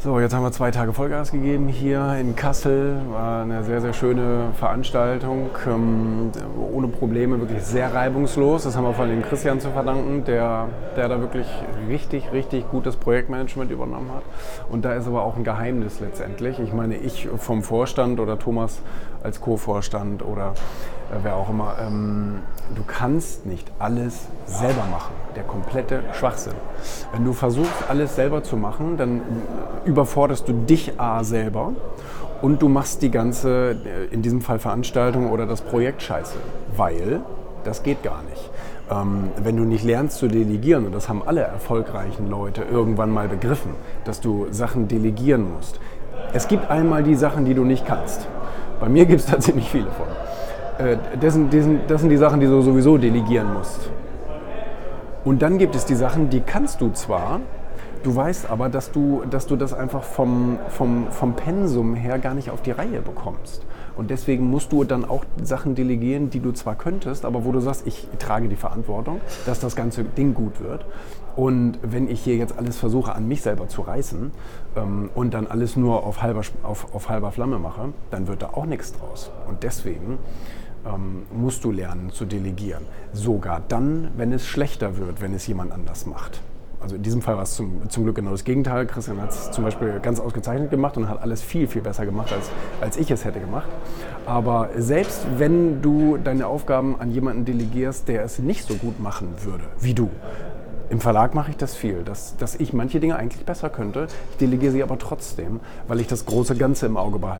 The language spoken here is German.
So, jetzt haben wir zwei Tage Vollgas gegeben hier in Kassel. War eine sehr, sehr schöne Veranstaltung. Ähm, ohne Probleme, wirklich sehr reibungslos. Das haben wir vor allem Christian zu verdanken, der, der da wirklich richtig, richtig gutes Projektmanagement übernommen hat. Und da ist aber auch ein Geheimnis letztendlich. Ich meine, ich vom Vorstand oder Thomas als Co-Vorstand oder wer auch immer, ähm, du kannst nicht alles selber machen. Der komplette Schwachsinn. Wenn du versuchst, alles selber zu machen, dann überforderst du dich A selber und du machst die ganze, äh, in diesem Fall Veranstaltung oder das Projekt scheiße. Weil das geht gar nicht. Ähm, wenn du nicht lernst zu delegieren, und das haben alle erfolgreichen Leute irgendwann mal begriffen, dass du Sachen delegieren musst. Es gibt einmal die Sachen, die du nicht kannst. Bei mir gibt es da ziemlich viele von. Äh, das, sind, das, sind, das sind die Sachen, die du sowieso delegieren musst. Und dann gibt es die Sachen, die kannst du zwar, du weißt aber, dass du, dass du das einfach vom, vom, vom Pensum her gar nicht auf die Reihe bekommst. Und deswegen musst du dann auch Sachen delegieren, die du zwar könntest, aber wo du sagst, ich trage die Verantwortung, dass das ganze Ding gut wird. Und wenn ich hier jetzt alles versuche, an mich selber zu reißen ähm, und dann alles nur auf halber, auf, auf halber Flamme mache, dann wird da auch nichts draus. Und deswegen ähm, musst du lernen zu delegieren. Sogar dann, wenn es schlechter wird, wenn es jemand anders macht. Also in diesem Fall war es zum, zum Glück genau das Gegenteil. Christian hat es zum Beispiel ganz ausgezeichnet gemacht und hat alles viel, viel besser gemacht, als, als ich es hätte gemacht. Aber selbst wenn du deine Aufgaben an jemanden delegierst, der es nicht so gut machen würde wie du, im Verlag mache ich das viel, dass, dass ich manche Dinge eigentlich besser könnte. Ich delegiere sie aber trotzdem, weil ich das große Ganze im Auge behalte.